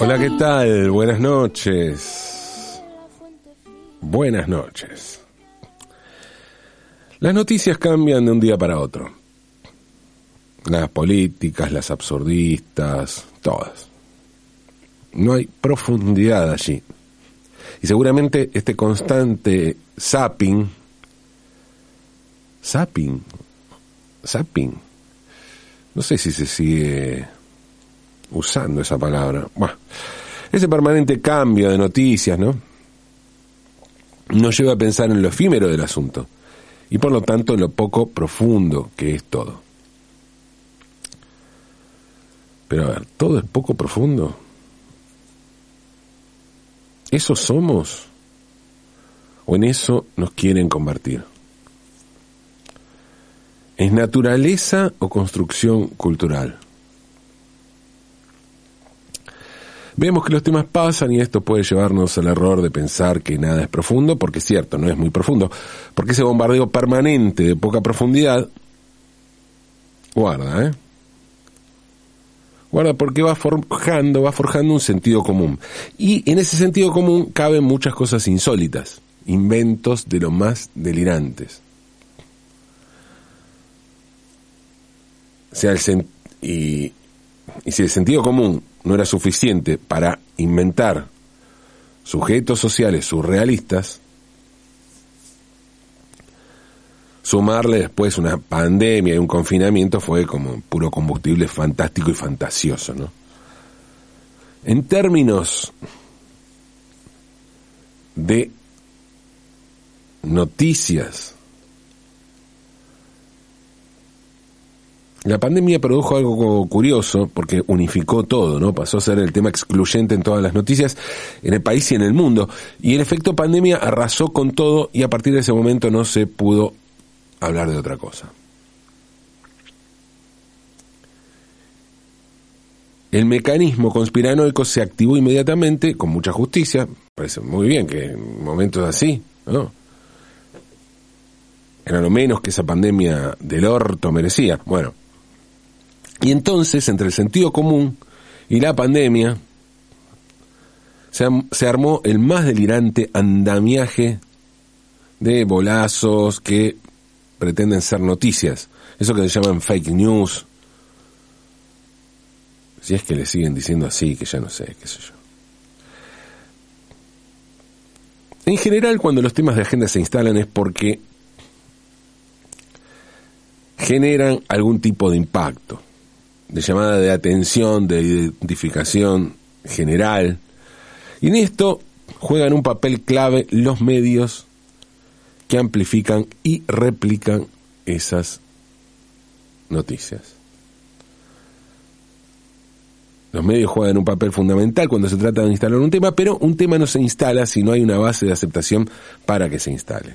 Hola, ¿qué tal? Buenas noches. Buenas noches. Las noticias cambian de un día para otro. Las políticas, las absurdistas, todas. No hay profundidad allí. Y seguramente este constante zapping, zapping, zapping, no sé si se sigue usando esa palabra. Ese permanente cambio de noticias, ¿no? Nos lleva a pensar en lo efímero del asunto y por lo tanto en lo poco profundo que es todo. Pero a ver, ¿todo es poco profundo? ¿Eso somos? ¿O en eso nos quieren convertir? ¿Es naturaleza o construcción cultural? Vemos que los temas pasan y esto puede llevarnos al error de pensar que nada es profundo, porque es cierto, no es muy profundo, porque ese bombardeo permanente de poca profundidad, guarda, ¿eh? Guarda porque va forjando, va forjando un sentido común. Y en ese sentido común caben muchas cosas insólitas, inventos de lo más delirantes. sea, el y, y si el sentido común no era suficiente para inventar sujetos sociales surrealistas, sumarle después una pandemia y un confinamiento fue como puro combustible fantástico y fantasioso, ¿no? En términos de noticias La pandemia produjo algo curioso porque unificó todo, ¿no? Pasó a ser el tema excluyente en todas las noticias en el país y en el mundo. Y el efecto pandemia arrasó con todo y a partir de ese momento no se pudo hablar de otra cosa. El mecanismo conspiranoico se activó inmediatamente con mucha justicia. Parece muy bien que en momentos así, ¿no? Era lo menos que esa pandemia del orto merecía. Bueno, y entonces, entre el sentido común y la pandemia, se, armó el más delirante andamiaje de bolazos que pretenden ser noticias. Eso que se llaman fake news. Si es que le siguen diciendo así, que ya no sé, qué sé yo. En general, cuando los temas de agenda se instalan es porque generan algún tipo de impacto de llamada de atención, de identificación general. Y en esto juegan un papel clave los medios que amplifican y replican esas noticias. Los medios juegan un papel fundamental cuando se trata de instalar un tema, pero un tema no se instala si no hay una base de aceptación para que se instale.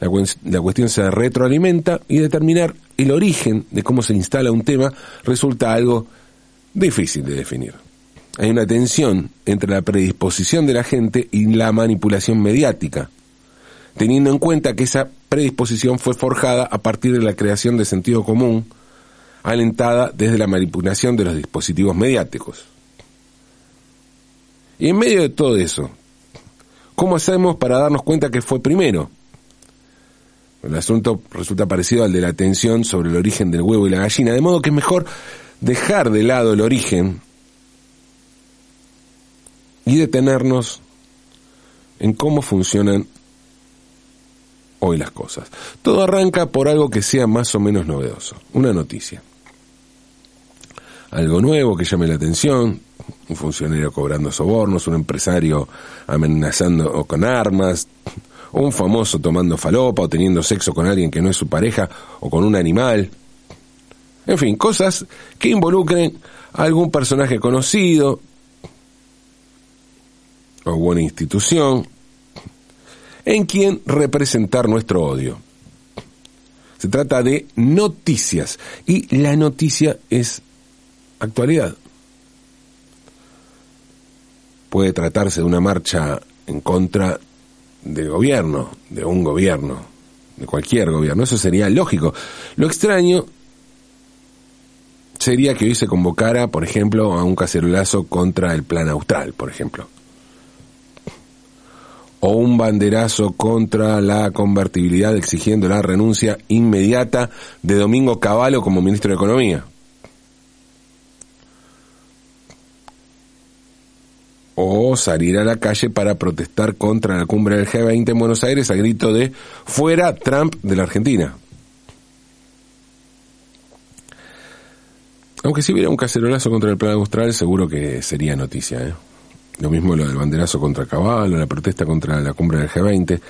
La, cuestión se retroalimenta y determinar el origen de cómo se instala un tema resulta algo difícil de definir. Hay una tensión entre la predisposición de la gente y la manipulación mediática, teniendo en cuenta que esa predisposición fue forjada a partir de la creación de sentido común, alentada desde la manipulación de los dispositivos mediáticos. Y en medio de todo eso, ¿cómo hacemos para darnos cuenta que fue primero? El asunto resulta parecido al de la atención sobre el origen del huevo y la gallina, de modo que es mejor dejar de lado el origen y detenernos en cómo funcionan hoy las cosas. Todo arranca por algo que sea más o menos novedoso, una noticia. Algo nuevo que llame la atención, un funcionario cobrando sobornos, un empresario amenazando con armas, o un famoso tomando falopa o teniendo sexo con alguien que no es su pareja o con un animal. En fin, cosas que involucren a algún personaje conocido o una institución en quien representar nuestro odio. Se trata de noticias y la noticia es actualidad. Puede tratarse de una marcha en contra del gobierno, de un gobierno, de cualquier gobierno. Eso sería lógico. Lo extraño sería que hoy se convocara, por ejemplo, a un cacerolazo contra el plan austral, por ejemplo. O un banderazo contra la convertibilidad exigiendo la renuncia inmediata de Domingo Cavallo como ministro de Economía. O salir a la calle para protestar contra la cumbre del G20 en Buenos Aires a grito de fuera Trump de la Argentina. Aunque si hubiera un cacerolazo contra el plan austral, seguro que sería noticia. ¿eh? Lo mismo lo del banderazo contra Caballo, la protesta contra la cumbre del G20.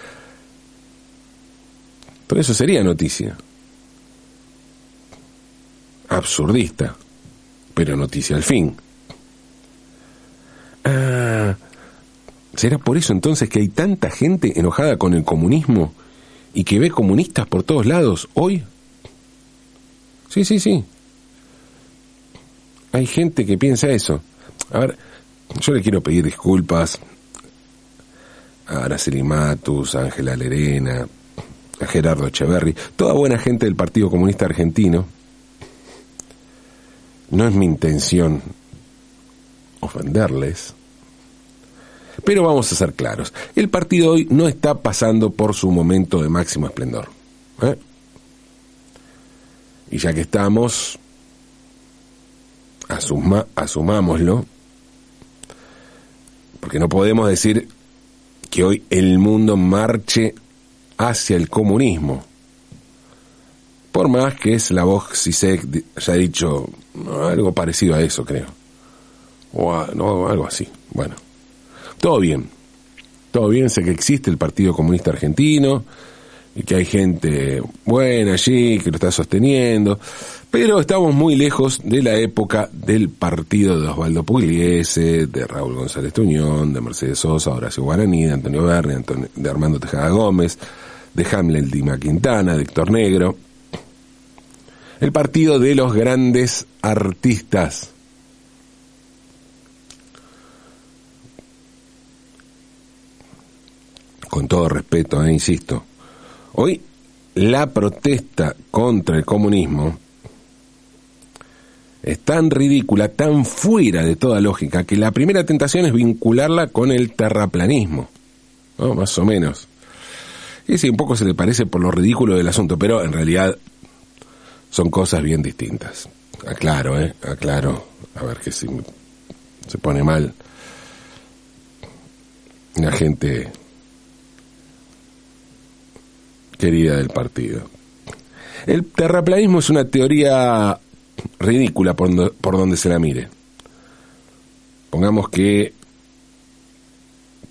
Todo eso sería noticia. Absurdista, pero noticia al fin. Ah, ¿será por eso entonces que hay tanta gente enojada con el comunismo y que ve comunistas por todos lados hoy? Sí, sí, sí. Hay gente que piensa eso. A ver, yo le quiero pedir disculpas a Araceli Matus, a Ángela Lerena, a Gerardo Echeverry, toda buena gente del Partido Comunista Argentino. No es mi intención ofenderles. Pero vamos a ser claros, el partido hoy no está pasando por su momento de máximo esplendor. ¿eh? Y ya que estamos, asuma, asumámoslo, porque no podemos decir que hoy el mundo marche hacia el comunismo. Por más que es la voz se haya dicho algo parecido a eso, creo o algo así. Bueno, todo bien. Todo bien, sé que existe el Partido Comunista Argentino y que hay gente buena allí que lo está sosteniendo, pero estamos muy lejos de la época del partido de Osvaldo Pugliese, de Raúl González Tuñón, de Mercedes Sosa, Horacio Guaraní, de Antonio Berni, de Armando Tejada Gómez, de Hamlet Dima Quintana, de Héctor Negro. El partido de los grandes artistas con todo respeto, eh, insisto, hoy la protesta contra el comunismo es tan ridícula, tan fuera de toda lógica, que la primera tentación es vincularla con el terraplanismo, más o menos. Y sí, un poco se le parece por lo ridículo del asunto, pero en realidad son cosas bien distintas. Aclaro, ¿eh? Aclaro. A ver que si se pone mal la gente querida del partido. El terraplanismo es una teoría ridícula por, por donde se la mire. Pongamos que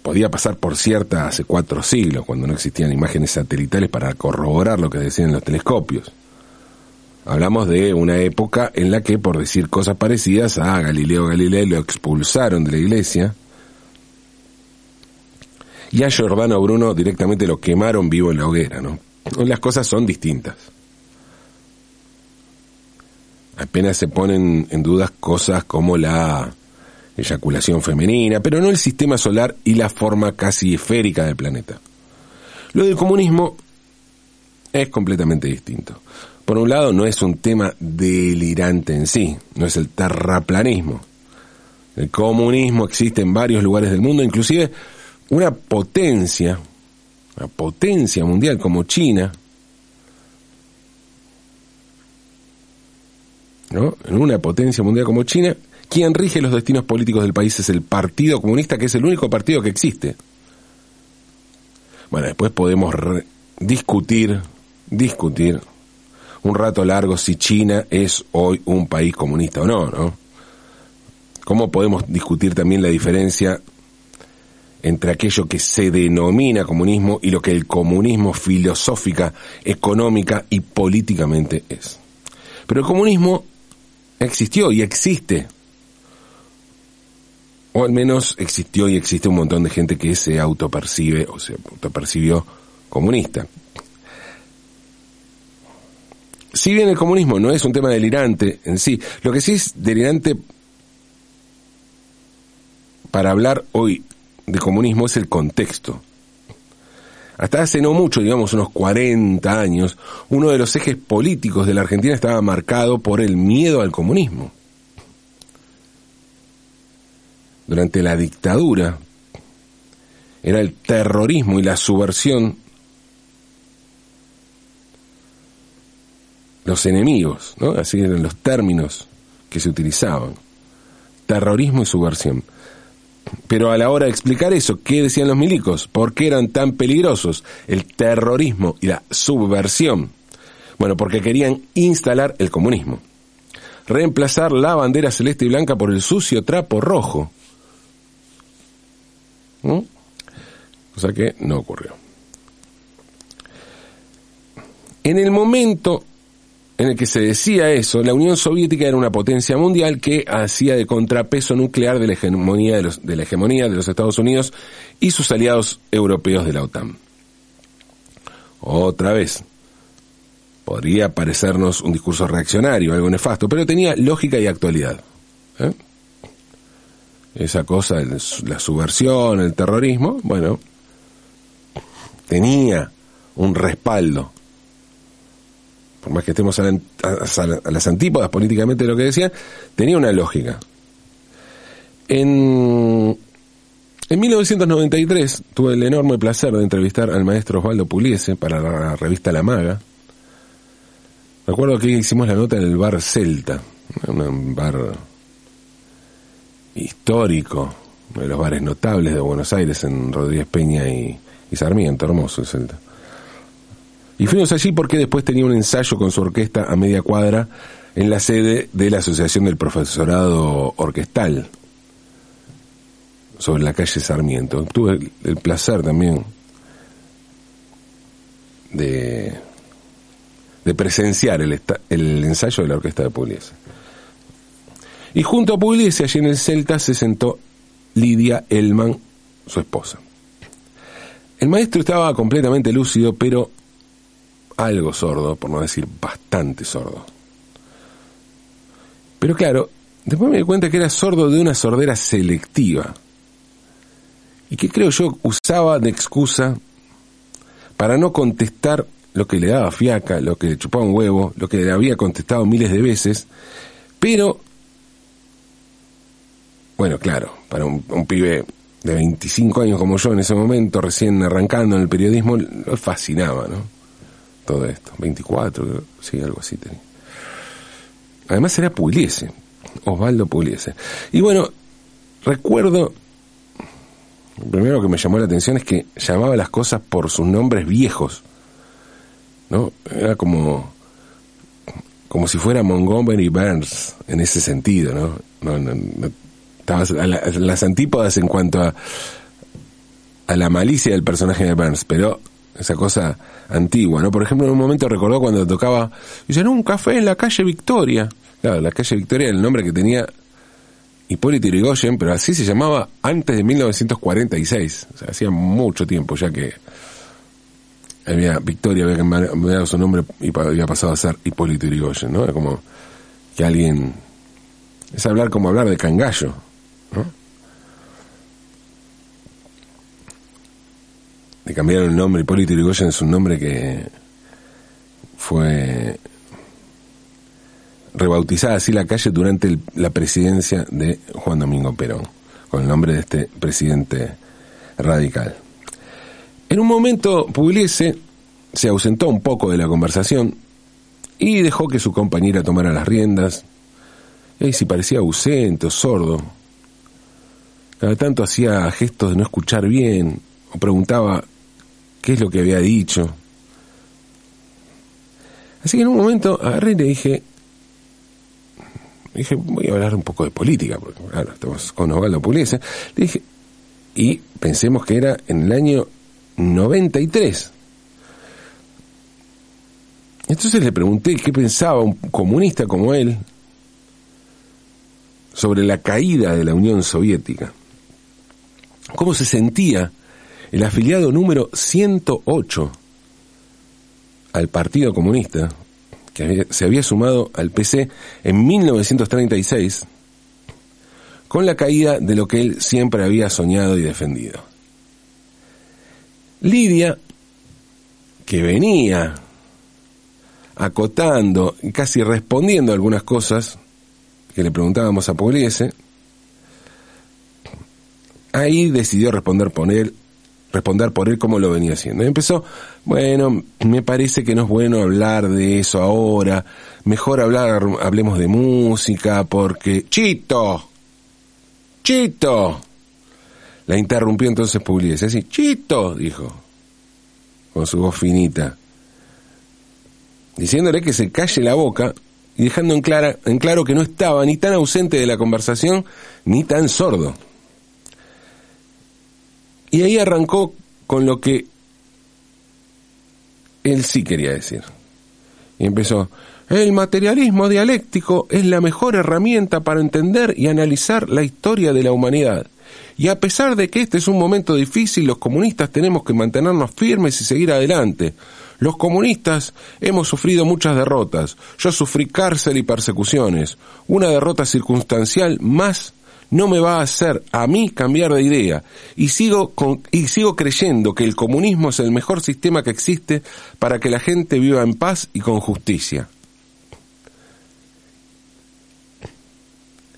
podía pasar por cierta hace cuatro siglos, cuando no existían imágenes satelitales para corroborar lo que decían los telescopios. Hablamos de una época en la que, por decir cosas parecidas, a Galileo Galilei lo expulsaron de la iglesia y a Giordano Bruno directamente lo quemaron vivo en la hoguera, ¿no? Las cosas son distintas. Apenas se ponen en dudas cosas como la eyaculación femenina, pero no el sistema solar y la forma casi esférica del planeta. Lo del comunismo es completamente distinto. Por un lado, no es un tema delirante en sí, no es el terraplanismo. El comunismo existe en varios lugares del mundo, inclusive una potencia, una potencia mundial como China, ¿no? en una potencia mundial como China, quien rige los destinos políticos del país es el Partido Comunista, que es el único partido que existe. Bueno, después podemos discutir, discutir un rato largo si China es hoy un país comunista o no, ¿no? ¿Cómo podemos discutir también la diferencia entre aquello que se denomina comunismo y lo que el comunismo filosófica, económica y políticamente es. Pero el comunismo existió y existe. O al menos existió y existe un montón de gente que se autopercibe o se autopercibió comunista. Si bien el comunismo no es un tema delirante en sí, lo que sí es delirante para hablar hoy de comunismo es el contexto. hasta hace no mucho, digamos unos 40 años, uno de los ejes políticos de la Argentina estaba marcado por el miedo al comunismo. Durante la dictadura era el terrorismo y la subversión los enemigos, ¿no? Así eran los términos que se utilizaban. Terrorismo y subversión. Pero a la hora de explicar eso, ¿qué decían los milicos? ¿Por qué eran tan peligrosos el terrorismo y la subversión? Bueno, porque querían instalar el comunismo. Reemplazar la bandera celeste y blanca por el sucio trapo rojo. Cosa que no ocurrió. En el momento en el que se decía eso, la Unión Soviética era una potencia mundial que hacía de contrapeso nuclear de la hegemonía de los, Estados Unidos y sus aliados europeos de la OTAN. Otra vez, podría parecernos un discurso reaccionario, algo nefasto, pero tenía lógica y actualidad. ¿eh? Esa cosa, la subversión, el terrorismo, bueno, tenía un respaldo más que estemos a, las antípodas políticamente de lo que decía, tenía una lógica. En, en 1993 tuve el enorme placer de entrevistar al maestro Osvaldo Puliese para la revista La Maga. Recuerdo que hicimos la nota en el bar Celta, un bar histórico, uno de los bares notables de Buenos Aires en Rodríguez Peña y Sarmiento, hermoso el Celta. Y fuimos allí porque después tenía un ensayo con su orquesta a media cuadra en la sede de la Asociación del Profesorado Orquestal, sobre la calle Sarmiento. Tuve el, placer también de, de presenciar el, el ensayo de la orquesta de Pugliese. Y junto a Pugliese, allí en el Celta, se sentó Lidia Elman, su esposa. El maestro estaba completamente lúcido, pero algo sordo, por no decir bastante sordo. Pero claro, después me di cuenta que era sordo de una sordera selectiva. Y que creo yo usaba de excusa para no contestar lo que le daba fiaca, lo que le chupaba un huevo, lo que le había contestado miles de veces. Pero, bueno, claro, para un, un pibe de 25 años como yo en ese momento, recién arrancando en el periodismo, lo fascinaba, ¿no? Todo esto. 24, sí, algo así tenía. Además era Pugliese, Osvaldo Pugliese. Y bueno, recuerdo, lo primero que me llamó la atención es que llamaba las cosas por sus nombres viejos, ¿no? Era como, como si fuera Montgomery Burns en ese sentido, ¿no? no, no, a las antípodas en cuanto a, a la malicia del personaje de Burns, pero esa cosa antigua, ¿no? Por ejemplo, en un momento recordó cuando tocaba, dice, no, un café en la calle Victoria. Claro, la calle Victoria era el nombre que tenía Hipólito Yrigoyen, pero así se llamaba antes de 1946. O sea, hacía mucho tiempo ya que había Victoria había cambiado su nombre y había pasado a ser Hipólito Yrigoyen, ¿no? Era como que alguien... Es hablar como hablar de cangallo, ¿no? Cambiaron el nombre, Hipólito Yrigoyen es un nombre que fue rebautizada así la calle durante la presidencia de Juan Domingo Perón, con el nombre de este presidente radical. En un momento Pugliese se ausentó un poco de la conversación y dejó que su compañera tomara las riendas. Y si parecía ausente o sordo. Cada tanto hacía gestos de no escuchar bien o preguntaba qué es lo que había dicho. Así que en un momento agarré y le dije, dije, voy a hablar un poco de política, porque estamos con Osvaldo Pugliese. Le dije, y pensemos que era en el año 93. Entonces le pregunté qué pensaba un comunista como él sobre la caída de la Unión Soviética. ¿Cómo se sentía el afiliado número 108 al Partido Comunista, que se había sumado al PC en 1936, con la caída de lo que él siempre había soñado y defendido. Lidia que venía acotando casi respondiendo algunas cosas que le preguntábamos a Pugliese, ahí decidió responder por él, responder por él como lo venía haciendo. Y empezó, bueno, me parece que no es bueno hablar de eso ahora, mejor hablar, hablemos de música, porque... ¡Chito! ¡Chito! La interrumpió entonces Pugliese, así, ¡Chito! dijo, con su voz finita, diciéndole que se calle la boca y dejando en, clara, en claro que no estaba ni tan ausente de la conversación ni tan sordo. Y ahí arrancó con lo que él sí quería decir. Y empezó, el materialismo dialéctico es la mejor herramienta para entender y analizar la historia de la humanidad. Y a pesar de que este es un momento difícil, los comunistas tenemos que mantenernos firmes y seguir adelante. Los comunistas hemos sufrido muchas derrotas. Yo sufrí cárcel y persecuciones. Una derrota circunstancial más no me va a hacer a mí cambiar de idea y sigo y sigo creyendo que el comunismo es el mejor sistema que existe para que la gente viva en paz y con justicia.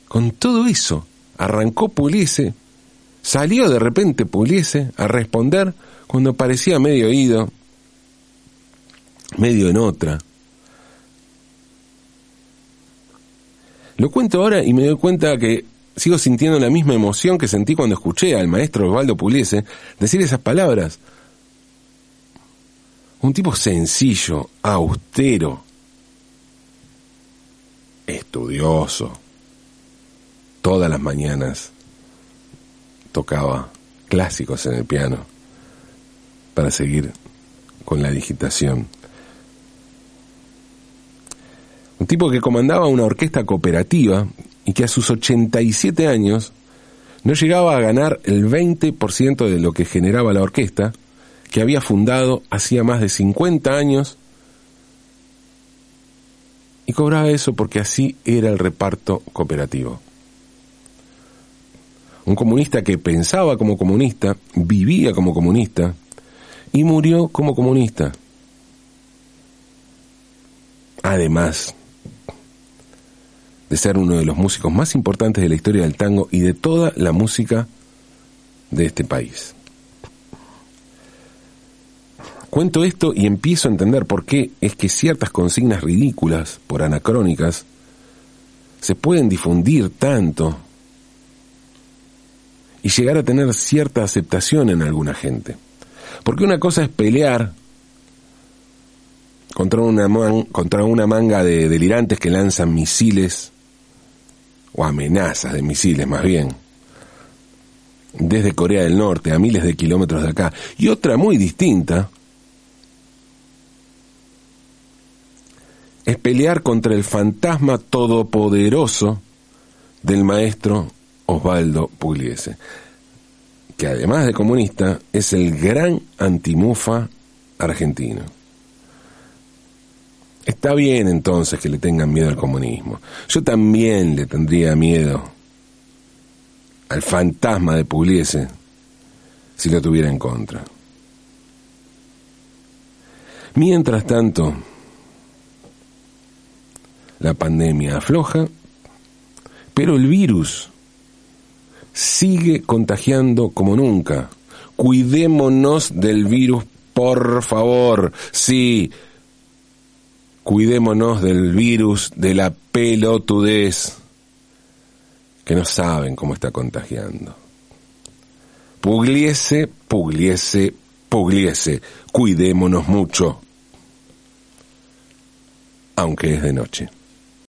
Con todo eso, arrancó Puliese, salió de repente Puliese a responder cuando parecía medio oído, medio en otra. Lo cuento ahora y me doy cuenta que sigo sintiendo la misma emoción que sentí cuando escuché al maestro Osvaldo Puliese decir esas palabras. Un tipo sencillo, austero, estudioso. Todas las mañanas tocaba clásicos en el piano para seguir con la digitación. Un tipo que comandaba una orquesta cooperativa y que a sus 87 años no llegaba a ganar el 20% de lo que generaba la orquesta, que había fundado hacía más de 50 años, y cobraba eso porque así era el reparto cooperativo. Un comunista que pensaba como comunista, vivía como comunista y murió como comunista. Además, de ser uno de los músicos más importantes de la historia del tango y de toda la música de este país. Cuento esto y empiezo a entender por qué es que ciertas consignas ridículas, por anacrónicas, se pueden difundir tanto y llegar a tener cierta aceptación en alguna gente. Porque una cosa es pelear contra una, contra una manga de delirantes que lanzan misiles o amenazas de misiles más bien, desde Corea del Norte a miles de kilómetros de acá, y otra muy distinta es pelear contra el fantasma todopoderoso del maestro Osvaldo Pugliese, que además de comunista es el gran antimufa argentino. Está bien entonces que le tengan miedo al comunismo. Yo también le tendría miedo al fantasma de Pugliese si lo tuviera en contra. Mientras tanto, la pandemia afloja, pero el virus sigue contagiando como nunca. Cuidémonos del virus, por favor. Sí, Cuidémonos del virus de la pelotudez que no saben cómo está contagiando. Pugliese, pugliese, pugliese. Cuidémonos mucho. Aunque es de noche.